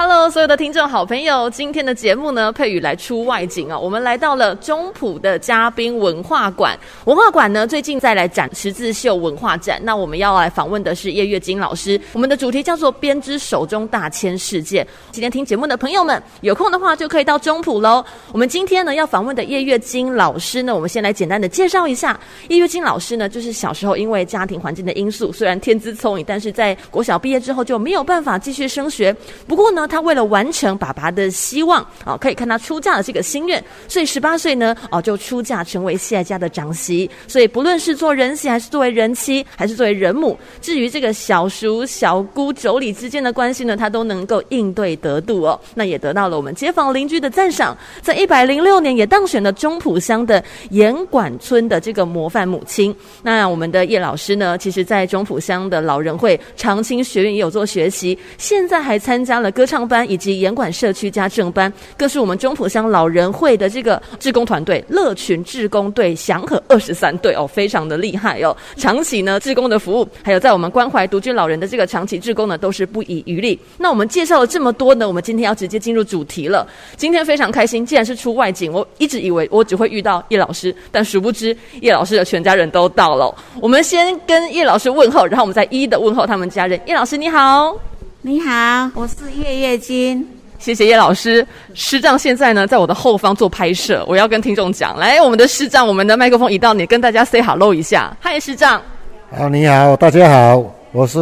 Hello，所有的听众好朋友，今天的节目呢，佩宇来出外景啊，我们来到了中埔的嘉宾文化馆。文化馆呢，最近在来展十字绣文化展。那我们要来访问的是叶月金老师，我们的主题叫做“编织手中大千世界”。今天听节目的朋友们，有空的话就可以到中埔喽。我们今天呢要访问的叶月金老师呢，我们先来简单的介绍一下。叶月金老师呢，就是小时候因为家庭环境的因素，虽然天资聪颖，但是在国小毕业之后就没有办法继续升学。不过呢，他为了完成爸爸的希望啊，可以看他出嫁的这个心愿，所以十八岁呢，哦，就出嫁成为谢家的长媳。所以不论是做人媳，还是作为人妻，还是作为人母，至于这个小叔、小姑、妯娌之间的关系呢，他都能够应对得度哦。那也得到了我们街坊邻居的赞赏，在一百零六年也当选了中埔乡的严管村的这个模范母亲。那我们的叶老师呢，其实在中埔乡的老人会长青学院也有做学习，现在还参加了歌唱。上班以及严管社区家政班，更是我们中埔乡老人会的这个志工团队乐群志工队祥和二十三队哦，非常的厉害哦。长期呢志工的服务，还有在我们关怀独居老人的这个长期志工呢，都是不遗余力。那我们介绍了这么多呢，我们今天要直接进入主题了。今天非常开心，既然是出外景，我一直以为我只会遇到叶老师，但殊不知叶老师的全家人都到了。我们先跟叶老师问候，然后我们再一一的问候他们家人。叶老师你好。你好，我是叶月金。谢谢叶老师。师丈现在呢，在我的后方做拍摄。我要跟听众讲，来，我们的师丈，我们的麦克风移到你，跟大家 say hello 一下。嗨，师丈。好，你好，大家好，我是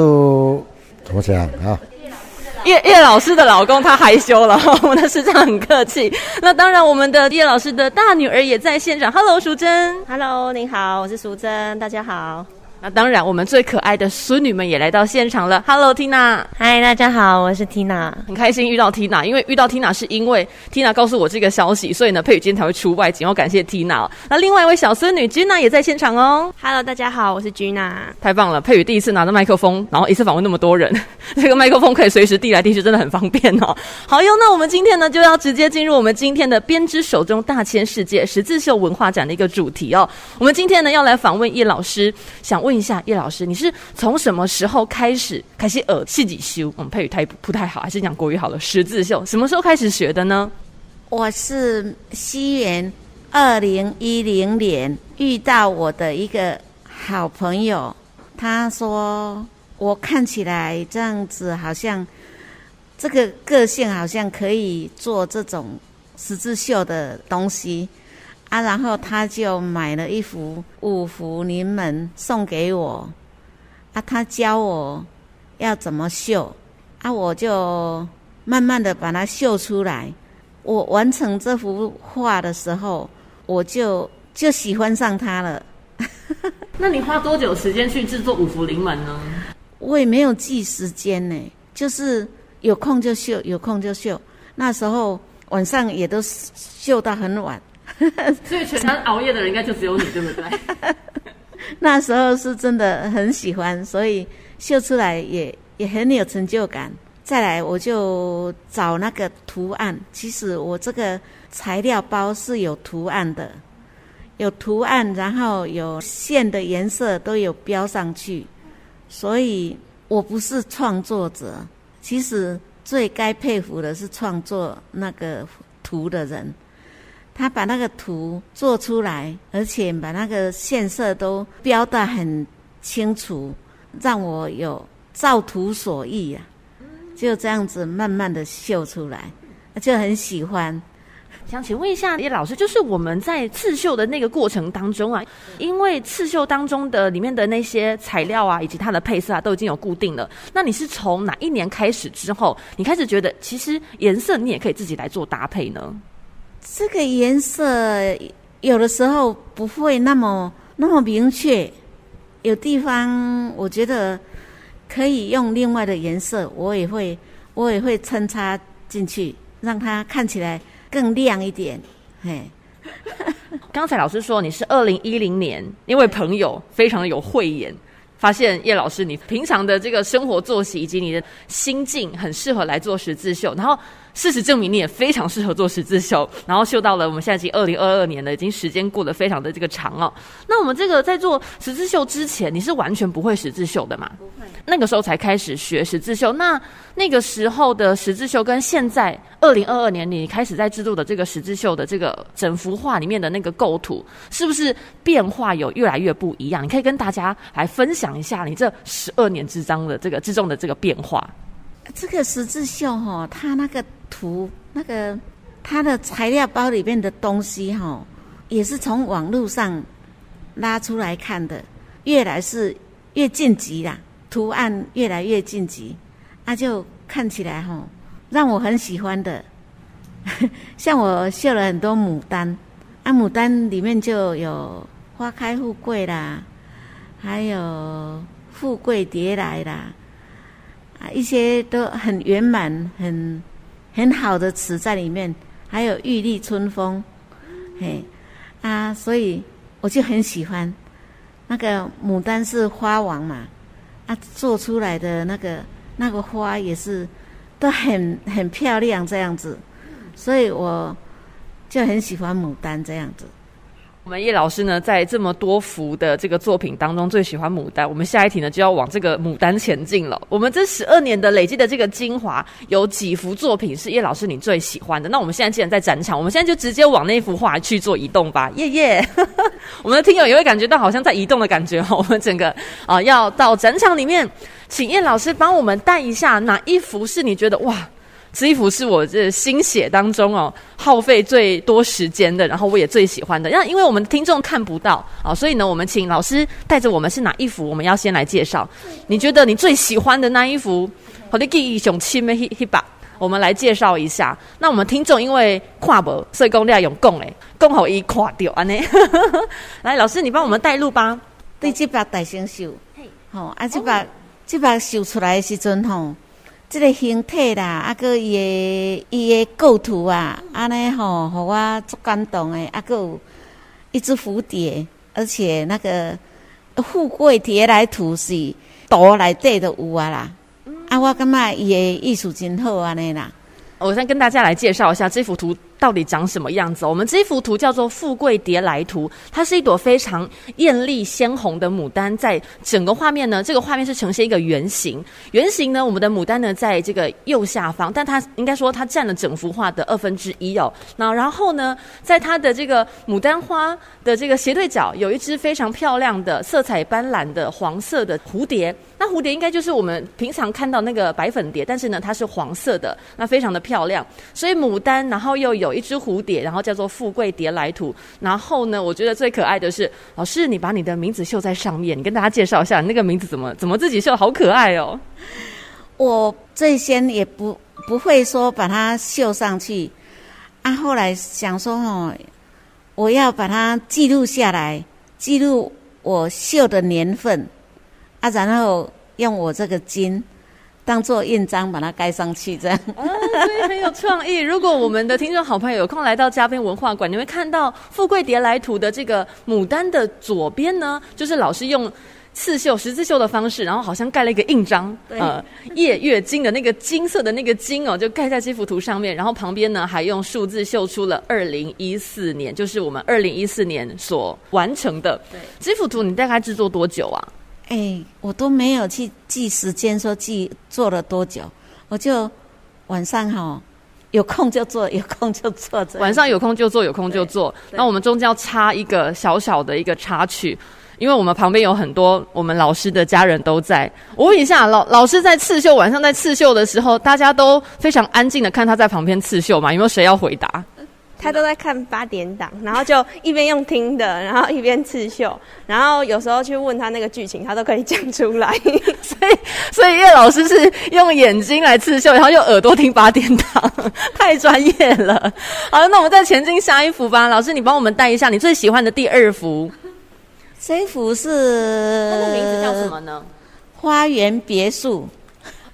怎么讲啊？叶叶老师的老公他害羞了，我们的师丈很客气。那当然，我们的叶老师的大女儿也在现场。Hello，淑珍。Hello，您好，我是淑珍，大家好。那当然，我们最可爱的孙女们也来到现场了。Hello，Tina。嗨，大家好，我是 Tina。很开心遇到 Tina，因为遇到 Tina 是因为 Tina 告诉我这个消息，所以呢，佩宇今天才会出外景。要感谢 Tina。那另外一位小孙女 Gina 也在现场哦。Hello，大家好，我是 Gina。太棒了，佩宇第一次拿着麦克风，然后一次访问那么多人，这个麦克风可以随时递来递去，真的很方便哦。好哟，那我们今天呢就要直接进入我们今天的编织手中大千世界十字绣文化展的一个主题哦。我们今天呢要来访问叶老师，想问一下叶老师。你是从什么时候开始开始呃自己绣？我们佩瑜太不太好，还是讲国语好了。十字绣什么时候开始学的呢？我是西元二零一零年遇到我的一个好朋友，他说我看起来这样子好像这个个性好像可以做这种十字绣的东西。啊，然后他就买了一幅五福临门送给我。啊，他教我要怎么绣，啊，我就慢慢的把它绣出来。我完成这幅画的时候，我就就喜欢上它了。那你花多久时间去制作五福临门呢？我也没有记时间呢，就是有空就绣，有空就绣。那时候晚上也都绣到很晚。所以全家熬夜的人应该就只有你，对不对？那时候是真的很喜欢，所以绣出来也也很有成就感。再来，我就找那个图案。其实我这个材料包是有图案的，有图案，然后有线的颜色都有标上去。所以我不是创作者，其实最该佩服的是创作那个图的人。他把那个图做出来，而且把那个线色都标得很清楚，让我有照图所意呀、就这样子慢慢的绣出来，就很喜欢。想请问一下叶老师，就是我们在刺绣的那个过程当中啊，因为刺绣当中的里面的那些材料啊，以及它的配色啊，都已经有固定了。那你是从哪一年开始之后，你开始觉得其实颜色你也可以自己来做搭配呢？这个颜色有的时候不会那么那么明确，有地方我觉得可以用另外的颜色，我也会我也会穿插进去，让它看起来更亮一点。嘿，刚才老师说你是二零一零年，因为朋友非常的有慧眼，发现叶老师，你平常的这个生活作息以及你的心境很适合来做十字绣，然后事实证明你也非常适合做十字绣，然后绣到了我们现在已经二零二二年了，已经时间过得非常的这个长哦。那我们这个在做十字绣之前，你是完全不会十字绣的嘛？那个时候才开始学十字绣，那那个时候的十字绣跟现在二零二二年你开始在制作的这个十字绣的这个整幅画里面的那个构图，是不是变化有越来越不一样？你可以跟大家来分享一下你这十二年之章的这个之中的这个变化。这个十字绣哈、它那个图，那个它的材料包里面的东西哈、哦，也是从网络上拉出来看的，越来是越晋级啦，图案越来越晋级，那、就看起来哈、哦，让我很喜欢的。像我绣了很多牡丹，啊，牡丹里面就有花开富贵啦，还有富贵蝶来啦。啊，一些都很圆满、很很好的词在里面，还有玉立春风，嘿，啊，所以我就很喜欢那个牡丹是花王嘛，啊，做出来的那个那个花也是都很很漂亮这样子，所以我就很喜欢牡丹这样子。我们叶老师呢，在这么多幅的这个作品当中，最喜欢牡丹。我们下一题呢，就要往这个牡丹前进了。我们这十二年的累积的这个精华，有几幅作品是叶老师你最喜欢的？那我们现在既然在展场，我们现在就直接往那幅画去做移动吧。耶耶！我们的听友也会感觉到好像在移动的感觉哈。我们整个啊、要到展场里面，请叶老师帮我们带一下哪一幅是你觉得哇？这一幅是我这心血当中哦耗费最多时间的，然后我也最喜欢的。那因为我们听众看不到啊，所以呢，我们请老师带着我们是哪一幅，我们要先来介绍。你觉得你最喜欢的那一幅，好的记忆熊七妹一一把，我们来介绍一下。那我们听众因为跨博，所以公要用共诶，共好一跨掉安尼。来，老师你帮我们带路吧。对，这把大先绣，好啊，这把这把绣出来的时阵吼。这个形体啦，啊个伊个伊个构图啊，安尼吼，互我足感动诶。啊个有一只蝴蝶，而且那个富贵蝶来图是图内底都有啊啦。啊，我感觉伊个艺术真好安尼啦。我先跟大家来介绍一下这幅图到底长什么样子。我们这幅图叫做《富贵蝶来图》，它是一朵非常艳丽鲜红的牡丹，在整个画面呢，这个画面是呈现一个圆形。圆形呢，我们的牡丹呢，在这个右下方，但它应该说它占了整幅画的二分之一哦。那然后呢，在它的这个牡丹花的这个斜对角，有一只非常漂亮的色彩斑斓的黄色的蝴蝶。那蝴蝶应该就是我们平常看到那个白粉蝶，但是呢，它是黄色的，那非常的漂亮。所以牡丹，然后又有一只蝴蝶，然后叫做富贵蝶来图。然后呢，我觉得最可爱的是老师，你把你的名字绣在上面，你跟大家介绍一下那个名字怎么怎么自己绣，好可爱哦。我最先也不不会说把它绣上去，啊，后来想说哦，我要把它记录下来，记录我绣的年份。啊，然后用我这个金当做印章，把它盖上去，这样。啊，所以很有创意。如果我们的听众好朋友有空来到嘉宾文化馆，你会看到《富贵蝶来图》的这个牡丹的左边呢，就是老师用刺绣十字绣的方式，然后好像盖了一个印章，呃，夜月金的那个金色的那个金哦，就盖在这幅图上面。然后旁边呢，还用数字绣出了二零一四年，就是我们二零一四年所完成的。对，这幅图你大概制作多久啊？哎、欸，我都没有去记时间，说记做了多久，我就晚上哈有空就做，有空就做。晚上有空就做，有空就做。那我们中间要插一个小小的一个插曲，因为我们旁边有很多我们老师的家人都在。我问一下，老老师在刺绣，晚上在刺绣的时候，大家都非常安静的看他在旁边刺绣嘛？有没有谁要回答？他都在看八点档，然后就一边用听的，然后一边刺绣，然后有时候去问他那个剧情，他都可以讲出来。所以，所以叶老师是用眼睛来刺绣，然后用耳朵听八点档，太专业了。好，那我们再前进下一幅吧。老师，你帮我们带一下你最喜欢的第二幅。这一幅是它的名字叫什么呢？花园别墅。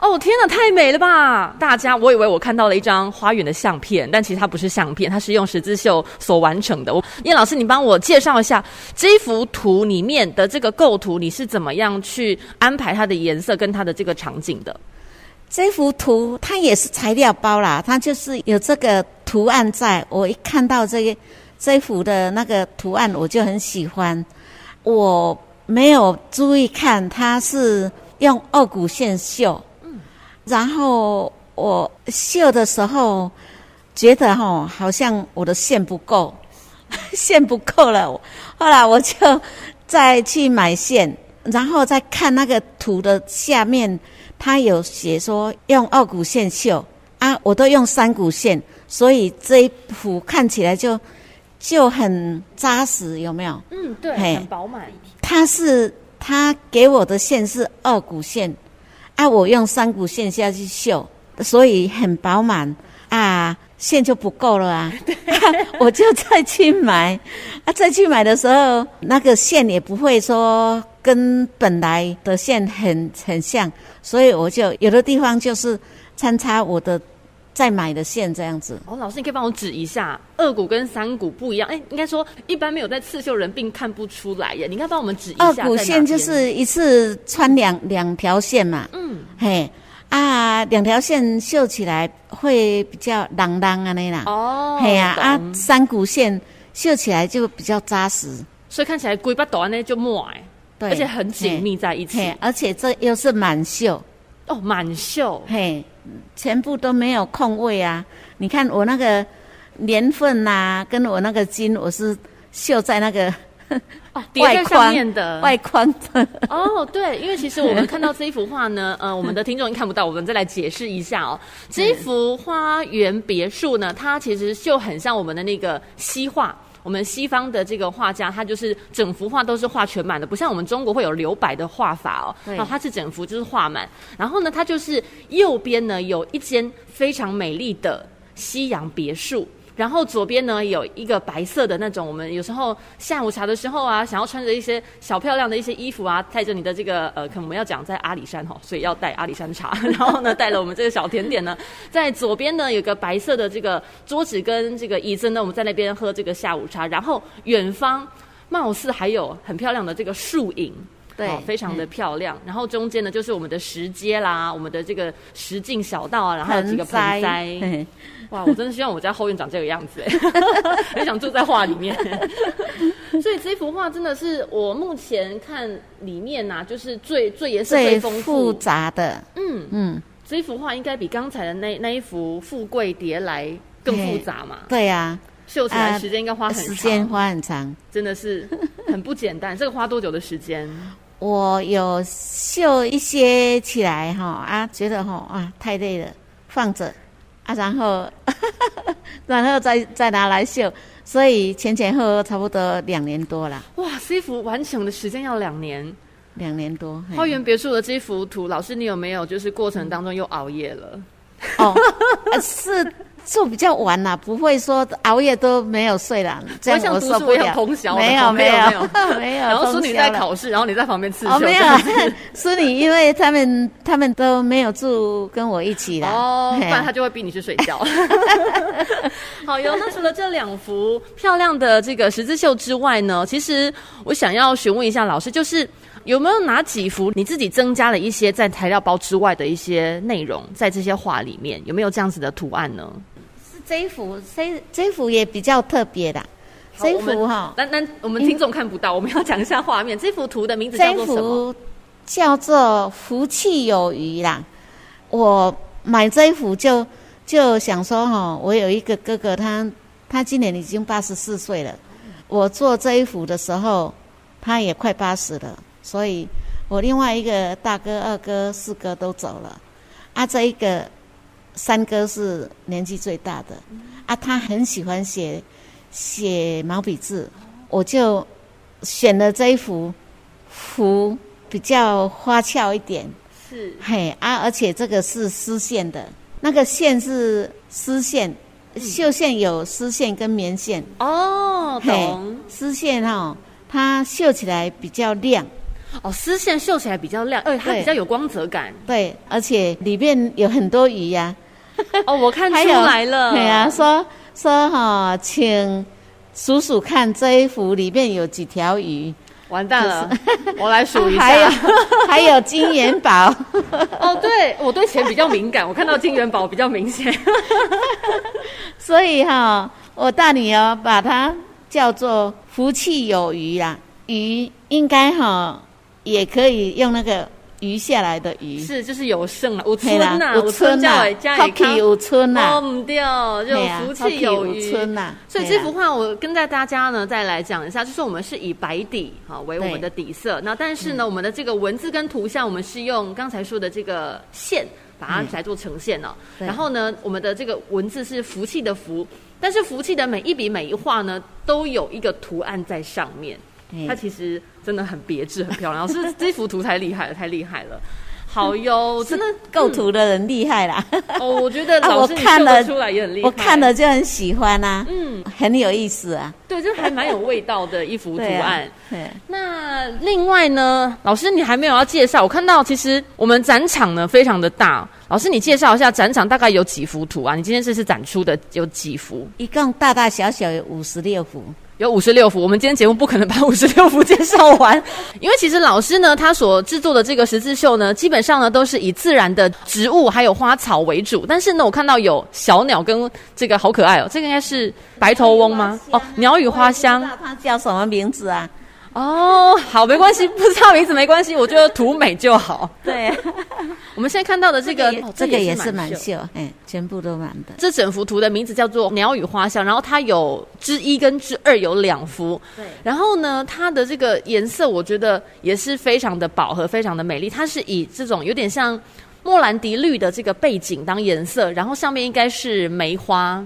哦天哪，太美了吧！大家，我以为我看到了一张花园的相片，但其实它不是相片，它是用十字绣所完成的。我叶老师，你帮我介绍一下这幅图里面的这个构图，你是怎么样去安排它的颜色跟它的这个场景的？这幅图它也是材料包啦，它就是有这个图案在。我一看到这个这幅的那个图案，我就很喜欢。我没有注意看，它是用二股线绣。嗯。然后我绣的时候觉得哈，好像我的线不够，线不够了。后来我就再去买线，然后再看那个图的下面。他有写说用二股线绣啊，我都用三股线，所以这一幅看起来就就很扎实，有没有？嗯，对，很饱满。他是他给我的线是二股线，啊，我用三股线下去绣，所以很饱满。啊，线就不够了啊，啊，我就再去买。啊，再去买的时候，那个线也不会说跟本来的线很很像。所以我就有的地方就是参差我的再买的线这样子。哦，老师，你可以帮我指一下，二股跟三股不一样。哎，应该说一般没有在刺绣人并看不出来耶。你应该帮我们指一下。二股线就是一次穿两两条线嘛。嗯。嘿啊，两条线绣起来会比较啷啷啊那啦。哦。嘿呀啊，啊，三股线绣起来就比较扎实，所以看起来规把短呢就抹哎。对，而且很紧密在一起，而且这又是满绣哦，满绣，嘿，全部都没有空位啊！你看我那个年份呐、啊，跟我那个金，我是绣在那个哦叠在上面的外框的哦，对，因为其实我们看到这一幅画呢，呃，我们的听众看不到，我们再来解释一下哦。这一幅花园别墅呢，它其实就很像我们的那个西画。我们西方的这个画家，他就是整幅画都是画全满的，不像我们中国会有留白的画法哦。那他是整幅就是画满，然后呢，他就是右边呢有一间非常美丽的西洋别墅。然后左边呢有一个白色的那种，我们有时候下午茶的时候啊，想要穿着一些小漂亮的一些衣服啊，带着你的这个呃，可能我们要讲在阿里山哈，所以要带阿里山茶。然后呢，带了我们这个小甜点呢，在左边呢有个白色的这个桌子跟这个椅子呢，我们在那边喝这个下午茶。然后远方貌似还有很漂亮的这个树影，对，非常的漂亮。然后中间呢就是我们的石阶啦，我们的这个石径小道啊，然后还有几个盆栽。哇，我真的希望我家后院长这个样子哎，很想住在画里面。所以这幅画真的是我目前看里面呐、啊，就是最最颜色最丰富复杂的。嗯嗯，这幅画应该比刚才的那那一幅富贵蝶来更复杂嘛？对呀、啊，绣起来时间应该花很长，时间花很长，真的是很不简单。这个花多久的时间？我有绣一些起来哈啊，觉得哈啊太累了，放着。啊，然后，然后再再拿来绣，所以前前后后差不多两年多了。哇，这幅完成的时间要两年，两年多。花园别墅的这幅图，老师你有没有就是过程当中又熬夜了？哦，是。做比较晚啦，不会说熬夜都没有睡啦。这样我受不了。没有没有没有 没有。然后孙女在考试，然后你在旁边刺绣。哦，没有，孙女因为他们他们都没有住跟我一起啦。哦，不然他就会逼你去睡觉。好哟，那除了这两幅漂亮的这个十字绣之外呢，其实我想要询问一下老师，就是有没有哪几幅你自己增加了一些在材料包之外的一些内容在这些画里面？有没有这样子的图案呢？是这一幅，这这一幅也比较特别的。这一幅哈，那那我们听众看不到，我们要讲一下画面。这幅图的名字叫做什么？叫做“福气有余”啦。我买这一幅就就想说哈，我有一个哥哥，他他今年已经八十四岁了。我做这一幅的时候，他也快八十了，所以我另外一个大哥、二哥、四哥都走了。啊，这一个。三哥是年纪最大的，啊，他很喜欢写写毛笔字，我就选了这一幅，幅比较花俏一点，是。嘿啊，而且这个是丝线的，那个线是丝线，绣线有丝线跟棉线。哦，懂，丝线哈，它绣起来比较亮。哦，丝线绣起来比较亮，呃，它比较有光泽感。对，而且里面有很多鱼呀、啊。哦，我看出来了。对啊，说说哈、哦，请数数看这一幅里面有几条鱼。完蛋了，我来数一下。还有还有金元宝。哦，对，我对钱比较敏感，我看到金元宝比较明显。所以哈、哦，我大女儿把它叫做福气有余啦。鱼应该哈、哦、也可以用那个。余下来的鱼是就是有剩了，有春呐，有春呐，福气有春呐，哦，唔掉，就福气有余。所以这幅画我跟在大家呢再来讲一下，就是我们是以白底哈为我们的底色，那但是呢，我们的这个文字跟图像，我们是用刚才说的这个线把它来做呈现了。然后呢，我们的这个文字是福气的福，但是福气的每一笔每一画呢，都有一个图案在上面。它其实真的很别致，很漂亮。老师，这幅图太厉害了，太厉害了。好哟，真的构图的人厉害啦。哦，我觉得老师看了出来也很厉害，我看了就很喜欢啊。嗯，很有意思啊。对，就还蛮有味道的一幅图案。对。那另外呢，老师你还没有要介绍？我看到其实我们展场呢非常的大。老师，你介绍一下展场大概有几幅图啊？你今天这次展出的有几幅？一共大大小小有五十六幅。有五十六幅，我们今天节目不可能把五十六幅介绍完，因为其实老师呢，他所制作的这个十字绣呢，基本上呢都是以自然的植物还有花草为主。但是呢，我看到有小鸟跟这个好可爱哦，这个应该是白头翁吗？哦，鸟语花香。它叫什么名字啊？哦，好，没关系，不知道名字没关系，我觉得图美就好。对，我们现在看到的这个，这个也是满绣，哎，全部都满的。这整幅图的名字叫做《鸟语花香》，然后它有之一跟之二有两幅。对，然后呢，它的这个颜色我觉得也是非常的饱和，非常的美丽。它是以这种有点像莫兰迪绿的这个背景当颜色，然后上面应该是梅花。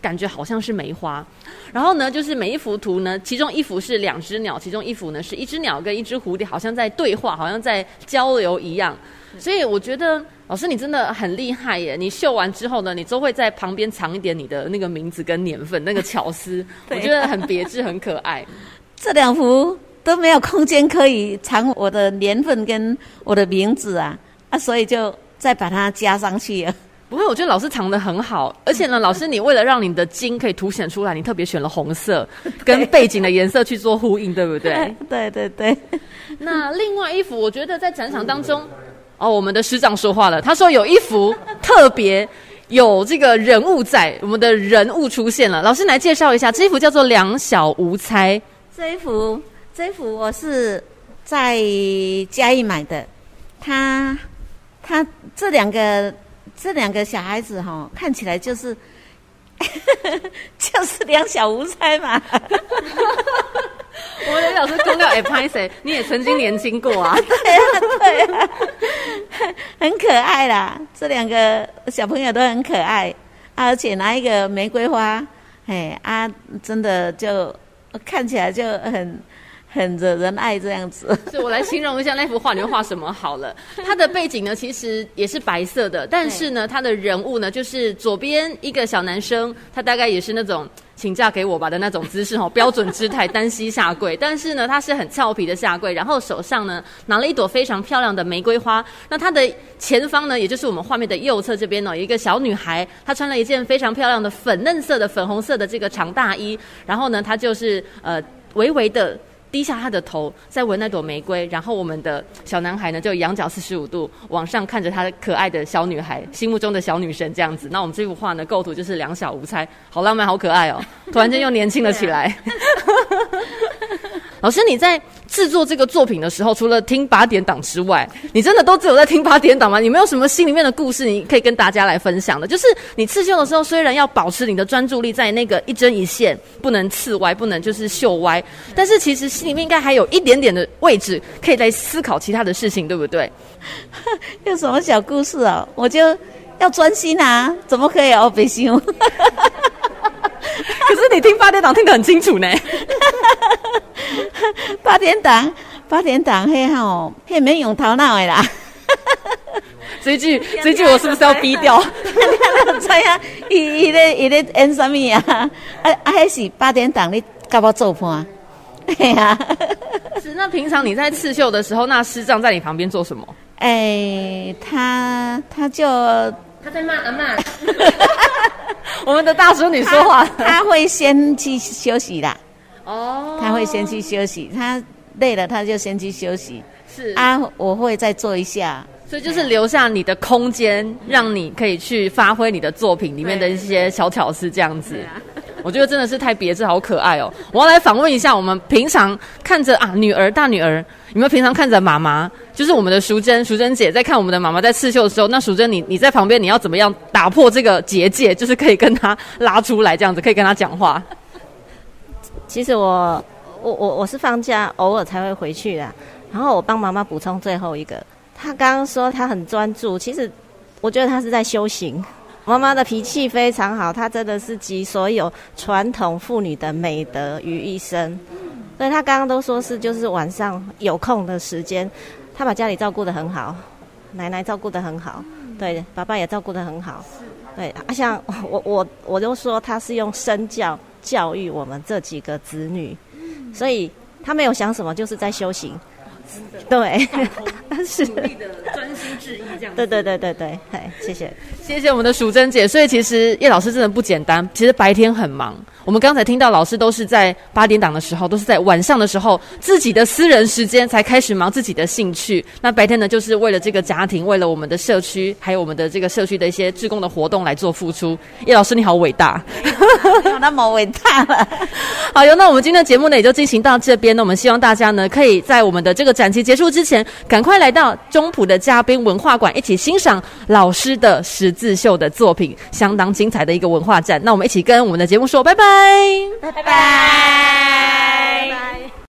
感觉好像是梅花，然后呢，就是每一幅图呢，其中一幅是两只鸟，其中一幅呢是一只鸟跟一只蝴蝶，好像在对话，好像在交流一样。所以我觉得老师你真的很厉害耶！你绣完之后呢，你都会在旁边藏一点你的那个名字跟年份，那个巧思，我觉得很别致，很可爱。这两幅都没有空间可以藏我的年份跟我的名字啊，啊，所以就再把它加上去了。不会，我觉得老师藏的很好，而且呢，老师你为了让你的金可以凸显出来，你特别选了红色，跟背景的颜色去做呼应，对不对？对对对。那另外一幅，我觉得在展场当中，哦，我们的师长说话了，他说有一幅特别有这个人物在，我们的人物出现了，老师来介绍一下，这一幅叫做两小无猜。这一幅，这一幅我是在嘉义买的，他他这两个。这两个小孩子哈、哦，看起来就是，就是两小无猜嘛。我们的老师公告哎，拍谁？你也曾经年轻过啊？对啊，对啊，很可爱啦。这两个小朋友都很可爱，而且拿一个玫瑰花，哎啊，真的就看起来就很。很惹人爱这样子，所以我来形容一下那幅画，你会画什么好了？它的背景呢，其实也是白色的，但是呢，它的人物呢，就是左边一个小男生，他大概也是那种请嫁给我吧的那种姿势哦，标准姿态，单膝下跪。但是呢，他是很俏皮的下跪，然后手上呢拿了一朵非常漂亮的玫瑰花。那他的前方呢，也就是我们画面的右侧这边呢，有一个小女孩，她穿了一件非常漂亮的粉嫩色的粉红色的这个长大衣，然后呢，她就是呃微微的。低下他的头，在闻那朵玫瑰，然后我们的小男孩呢，就仰角四十五度往上看着他可爱的小女孩，心目中的小女神这样子。那我们这幅画呢，构图就是两小无猜，好浪漫，好可爱哦！突然间又年轻了起来。老师，你在制作这个作品的时候，除了听八点档之外，你真的都只有在听八点档吗？你没有什么心里面的故事，你可以跟大家来分享的？就是你刺绣的时候，虽然要保持你的专注力在那个一针一线，不能刺歪，不能就是绣歪，但是其实心里面应该还有一点点的位置，可以来思考其他的事情，对不对？有什么小故事啊？我就要专心啊，怎么可以哦？别修。可是你听八点档听得很清楚呢。八点档，八点档，嘿吼，嘿免用头脑的啦。这一句，这一句我是不是要逼掉？知影，伊伊咧伊咧演什么啊？啊啊，迄是八点档，你甲我做伴。哎呀、啊。是，那平常你在刺绣的时候，那师丈在你旁边做什么？哎，他他就他在骂阿嬷。我们的大叔你说话他，他会先去休息啦。哦，他会先去休息，他累了他就先去休息。是啊，我会再做一下。所以就是留下你的空间，让你可以去发挥你的作品里面的一些小巧思，这样子。我觉得真的是太别致，好可爱哦！我要来访问一下，我们平常看着啊，女儿、大女儿，你们平常看着妈妈，就是我们的淑珍、淑珍姐在看我们的妈妈在刺绣的时候，那淑珍你你在旁边，你要怎么样打破这个结界，就是可以跟她拉出来，这样子可以跟她讲话。其实我我我我是放假偶尔才会回去的，然后我帮妈妈补充最后一个。她刚刚说她很专注，其实我觉得她是在修行。妈妈的脾气非常好，她真的是集所有传统妇女的美德于一身。所以她刚刚都说是就是晚上有空的时间，她把家里照顾得很好，奶奶照顾得很好，对，爸爸也照顾得很好。对，啊，像我我我就说她是用身教教育我们这几个子女，所以她没有想什么，就是在修行。对，是努力的专心致意这样。对对对对对，嘿，谢谢，谢谢我们的淑珍姐。所以其实叶老师真的不简单，其实白天很忙。我们刚才听到老师都是在八点档的时候，都是在晚上的时候，自己的私人时间才开始忙自己的兴趣。那白天呢，就是为了这个家庭，为了我们的社区，还有我们的这个社区的一些志工的活动来做付出。叶老师你好伟大，有那么伟大了。好哟，那我们今天的节目呢也就进行到这边。那我们希望大家呢可以在我们的这个展期结束之前，赶快来到中埔的嘉宾文化馆，一起欣赏老师的十字绣的作品，相当精彩的一个文化展。那我们一起跟我们的节目说拜拜拜。拜拜拜。